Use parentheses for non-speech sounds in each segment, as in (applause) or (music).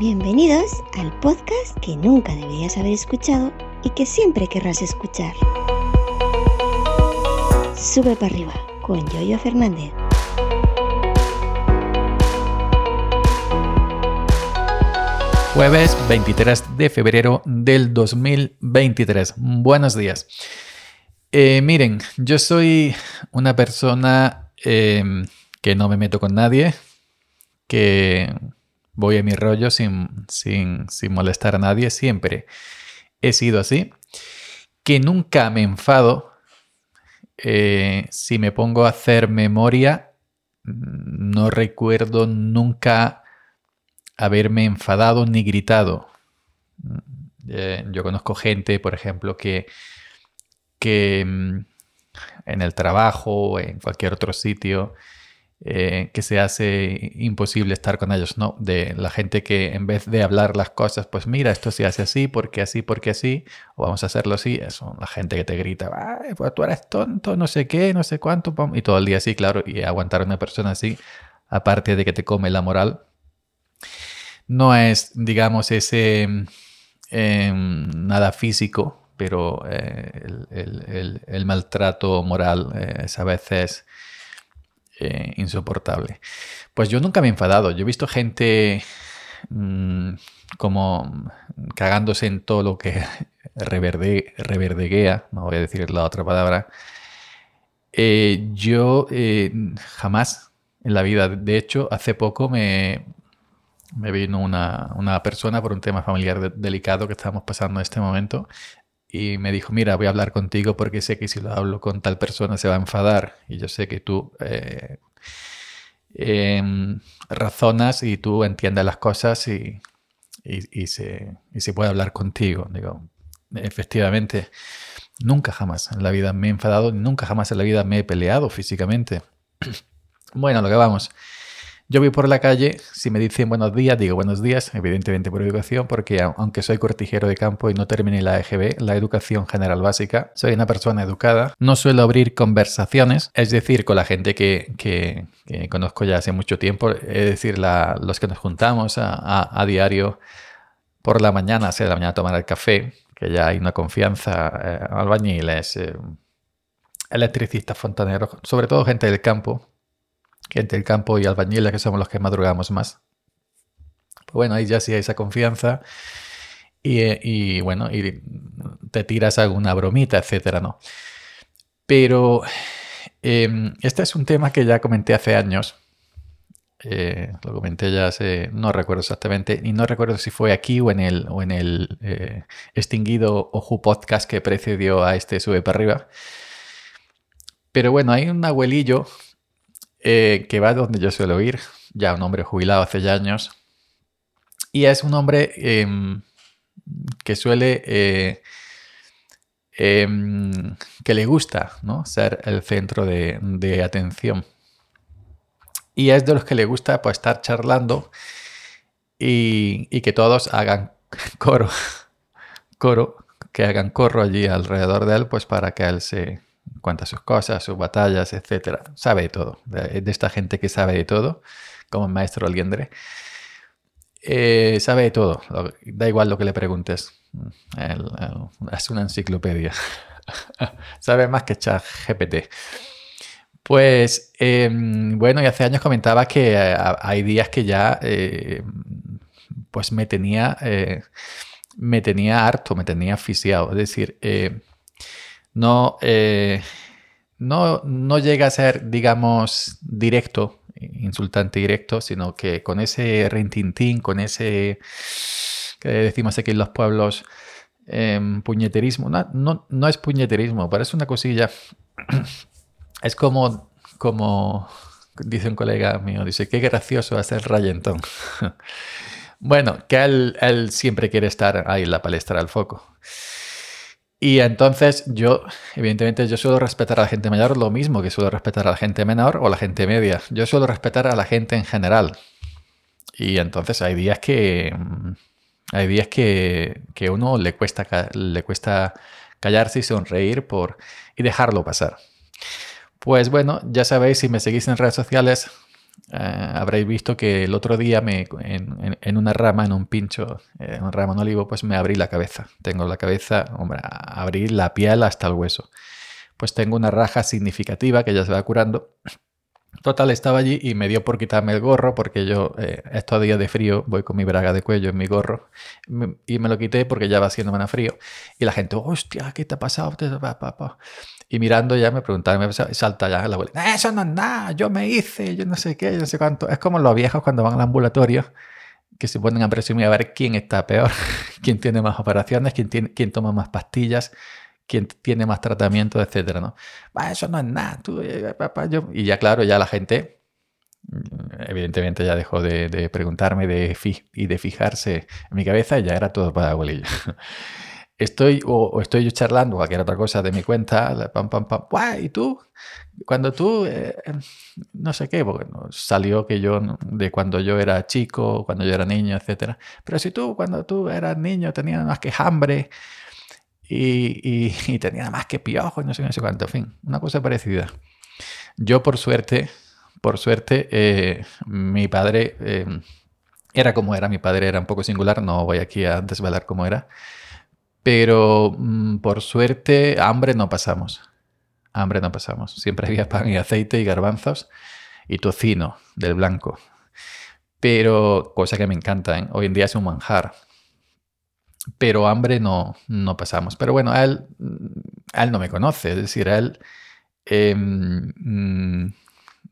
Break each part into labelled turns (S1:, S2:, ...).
S1: Bienvenidos al podcast que nunca deberías haber escuchado y que siempre querrás escuchar. Sube para arriba con Yoyo Fernández.
S2: Jueves 23 de febrero del 2023. Buenos días. Eh, miren, yo soy una persona em, que no me meto con nadie, que voy a mi rollo sin, sin, sin molestar a nadie, siempre he sido así, que nunca me enfado. Eh, si me pongo a hacer memoria, no recuerdo nunca haberme enfadado ni gritado. Eh, yo conozco gente, por ejemplo, que, que mm, en el trabajo o en cualquier otro sitio eh, que se hace imposible estar con ellos, ¿no? De la gente que en vez de hablar las cosas, pues mira, esto se hace así, porque así, porque así, o vamos a hacerlo así, es la gente que te grita, pues tú eres tonto, no sé qué, no sé cuánto, y todo el día así, claro, y aguantar a una persona así, aparte de que te come la moral, no es, digamos, ese em, nada físico, pero eh, el, maltrato moral eh, es a veces eh, insoportable. Pues yo nunca me he enfadado. Yo he visto gente mm, como cagándose en todo lo que (laughs) reverde, reverdeguea, no voy a decir la otra palabra. yo jamás en la vida, de hecho, hace poco me, me vino una, persona por un tema familiar delicado que estamos pasando en este momento y me dijo, mira, voy a hablar contigo porque sé que si lo hablo con tal persona se va a enfadar y yo sé que tú eh, em, razonas y tú entiendes las cosas y, y, se, y se puede hablar contigo. Digo, efectivamente, nunca jamás en la vida me he enfadado, nunca jamás en la vida me he peleado físicamente. (clears throat) bueno, lo que vamos. Yo voy por la calle, si me dicen buenos días, digo buenos días, evidentemente por educación, porque aunque soy cortijero de campo y no terminé la EGB, la educación general básica, soy una persona educada, no suelo abrir conversaciones, es decir, con la gente que, conozco ya hace mucho tiempo, es decir, los que nos juntamos a, diario por la mañana, de la mañana a tomar el café, que ya hay una confianza, eh, albañiles, eh, electricistas, fontaneros, sobre todo gente del campo, gente del campo y albañiles, que somos los que madrugamos más. Pues bueno, ahí ya sí hay esa confianza. Y, bueno, y te tiras alguna bromita, etcétera, ¿no? Pero em, este es un tema que ya comenté hace años. Eh, lo comenté ya hace, no recuerdo exactamente, y no recuerdo si fue aquí o en el, o en el eh, extinguido Oju Podcast que precedió a este Sube para arriba. Pero bueno, hay un abuelillo eh, que va donde yo suelo ir, ya un hombre jubilado hace ya años, y es un hombre em, que suele, eh, em, que le gusta ¿no? ser el centro de, atención. Y es de los que le gusta pues, estar charlando y, que todos hagan (laughs) coro, coro, que hagan corro allí alrededor de él, pues para que él se, cuenta sus cosas, sus batallas, etc. Sabe de todo, de, esta gente que sabe de todo, como el maestro Aliendre. Eh, sabe de todo, da igual lo que le preguntes. es una enciclopedia. (laughs) sabe más que GPT. Pues em, bueno, y hace años comentaba que eh, hay días que ya eh, pues me tenía, me tenía harto, me tenía asfixiado. Es decir, no, eh, no, no llega a ser, digamos, directo, insultante directo, sino que con ese rintintín, con ese que decimos aquí en los pueblos, em, puñeterismo. No, no, es puñeterismo, parece una cosilla. (clears throat) Es como, como dice un colega mío, dice, qué gracioso hacer rayentón. (laughs) bueno, que él, él siempre quiere estar ahí en la palestra al foco. Y entonces yo, evidentemente, yo suelo respetar a la gente mayor lo mismo que suelo respetar a la gente menor o la gente media. Yo suelo respetar a la gente en general. Y entonces hay días que mm, hay días que, que uno le cuesta, le cuesta callarse y sonreír por, y dejarlo pasar. Pues bueno, ya sabéis, si me seguís en redes sociales, eh, habréis visto que el otro día me, en, una rama, en un pincho, en un rama en olivo, pues me abrí la cabeza. Tengo la cabeza, hombre, abrí la piel hasta el hueso. Pues tengo una raja significativa que ya se va curando. Total, estaba allí y me dio por quitarme el gorro porque yo eh, estos días de frío voy con mi braga de cuello en mi gorro y me lo quité porque ya va siendo más frío. Y la gente, hostia, ¿qué te ha pasado? Y mirando ya me preguntaban, salta ya la abuela, eso no es nada, yo me hice, yo no sé qué, yo no sé cuánto. Es como los viejos cuando van al ambulatorio que se ponen a presumir a ver quién está peor, (laughs) quién tiene más operaciones, quién, tiene, quién toma más pastillas, quién tiene más tratamiento, etcétera, ¿no? eso no es nada, tú, eh, papá, yo... Y ya claro, ya la gente mm, evidentemente ya dejó de, preguntarme de y de fijarse en mi cabeza y ya era todo para abuelillo. (laughs) estoy o, estoy yo charlando cualquier otra cosa de mi cuenta, pam, pam, pam, ¿y tú? Cuando tú, eh, no sé qué, porque salió que yo, de cuando yo era chico, cuando yo era niño, etcétera. Pero si tú, cuando tú eras niño, tenías más que hambre y, y, (laughs) y tenías más que piojo, no sé, no sé cuánto, en fin, una cosa parecida. Yo, por suerte, por suerte, eh, mi padre eh, era como era, mi padre era un poco singular, no voy aquí a desvelar cómo era. Pero mm, por suerte, hambre no pasamos. Hambre no pasamos. Siempre había pan y aceite y garbanzos y tocino del blanco. Pero, cosa que me encanta, ¿eh? hoy en día es un manjar. Pero hambre no, no pasamos. Pero bueno, él, él no me conoce. Es decir, él em, mm,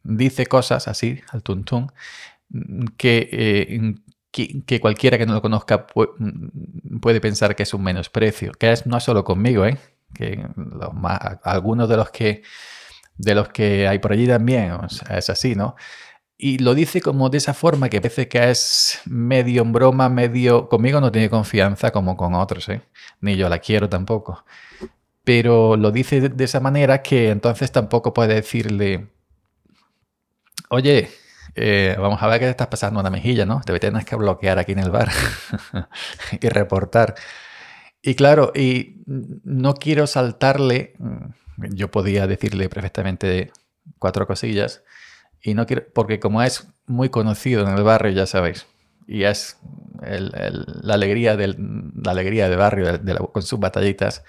S2: dice cosas así, al tuntún, que eh, que, cualquiera que no lo conozca mm, puede pensar que es un menosprecio, que es no solo conmigo, ¿eh? que algunos de los que de los que hay por allí también es así, ¿no? Y lo dice como de esa forma que parece que es medio en broma, medio... Conmigo no tiene confianza como con otros, ¿eh? Ni yo la quiero tampoco. Pero lo dice de esa manera que entonces tampoco puede decirle, oye, eh, vamos a ver qué te estás pasando una mejilla, ¿no? Te tienes que bloquear aquí en el bar (laughs) y reportar. Y claro, y no quiero saltarle, mm, yo podía decirle perfectamente cuatro cosillas, y no quiero, porque como es muy conocido en el barrio, ya sabéis, y es la, alegría del, la alegría del barrio con sus batallitas,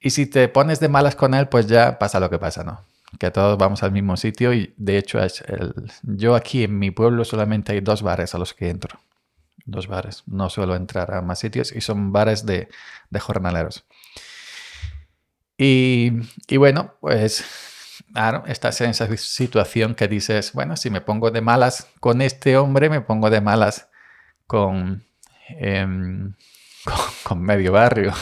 S2: y si te pones de malas con él, pues ya pasa lo que pasa, ¿no? que todos vamos al mismo sitio y de hecho es el, yo aquí en mi pueblo solamente hay dos bares a los que entro. Dos bares. No suelo entrar a más sitios y son bares de, de jornaleros. Y, y, bueno, pues claro, estás en esa situación que dices, bueno, si me pongo de malas con este hombre, me pongo de malas con, em, (laughs) con, medio barrio.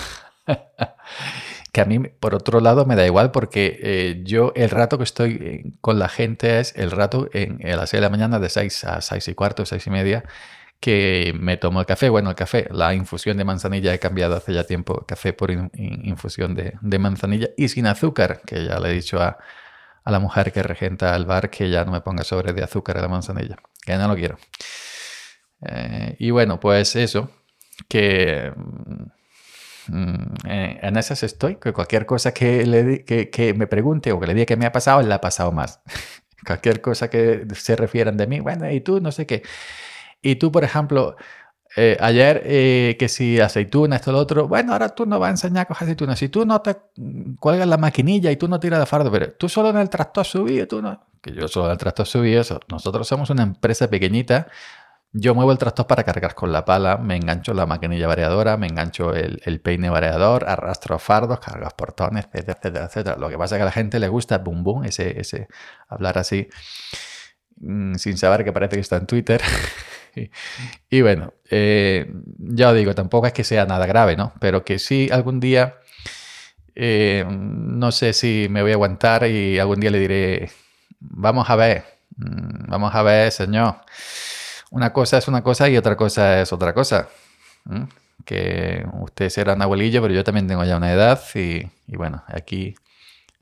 S2: (laughs) que a mí, por otro lado, me da igual porque eh, yo el rato que estoy eh, con la gente es el rato en, las 6 de la mañana de 6 a 6 y cuarto, 6 y media, que me tomo el café. Bueno, el café, la infusión de manzanilla he cambiado hace ya tiempo, café por infusión de, de, manzanilla y sin azúcar, que ya le he dicho a, a, la mujer que regenta el bar que ya no me ponga sobre de azúcar a la manzanilla, que no lo quiero. Eh, y bueno, pues eso, que Mm, eh, en esas estoy, que cualquier cosa que, le, que, que, me pregunte o que le diga que me ha pasado, le ha pasado más. (laughs) cualquier cosa que se refieran de mí, bueno, y tú no sé qué. Y tú, por ejemplo, eh, ayer eh, que si aceituna, esto, lo otro, bueno, ahora tú no vas a enseñar a coger aceitunas. Si tú no te cuelgas la maquinilla y tú no tiras de fardo, pero tú solo en el tractor subido, tú no. Que yo solo en el tractor subido, nosotros somos una empresa pequeñita yo muevo el tractor para cargar con la pala, me engancho la maquinilla variadora, me engancho el, peine variador, arrastro fardos, cargo portones, etcétera, etcétera, etcétera. Lo que pasa es que a la gente le gusta boom boom, ese, ese hablar así, mm, sin saber que parece que está en Twitter. (laughs) y, bueno, eh, ya os digo, tampoco es que sea nada grave, ¿no? Pero que sí algún día, eh, no sé si me voy a aguantar y algún día le diré, vamos a ver, mm, vamos a ver, señor una cosa es una cosa y otra cosa es otra cosa. Que ustedes serán abuelillo, pero yo también tengo ya una edad y, bueno, aquí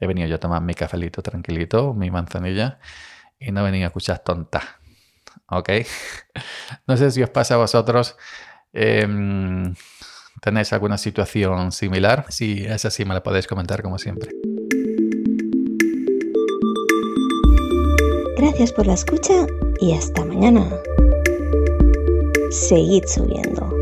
S2: he venido yo a tomar mi cafelito tranquilito, mi manzanilla y no venía a escuchar tonta. ¿Ok? (laughs) no sé si os pasa a vosotros. Em, ¿Tenéis alguna situación similar? Si es así, me la podéis comentar como siempre.
S1: Gracias por la escucha y hasta mañana. Seguid subiendo.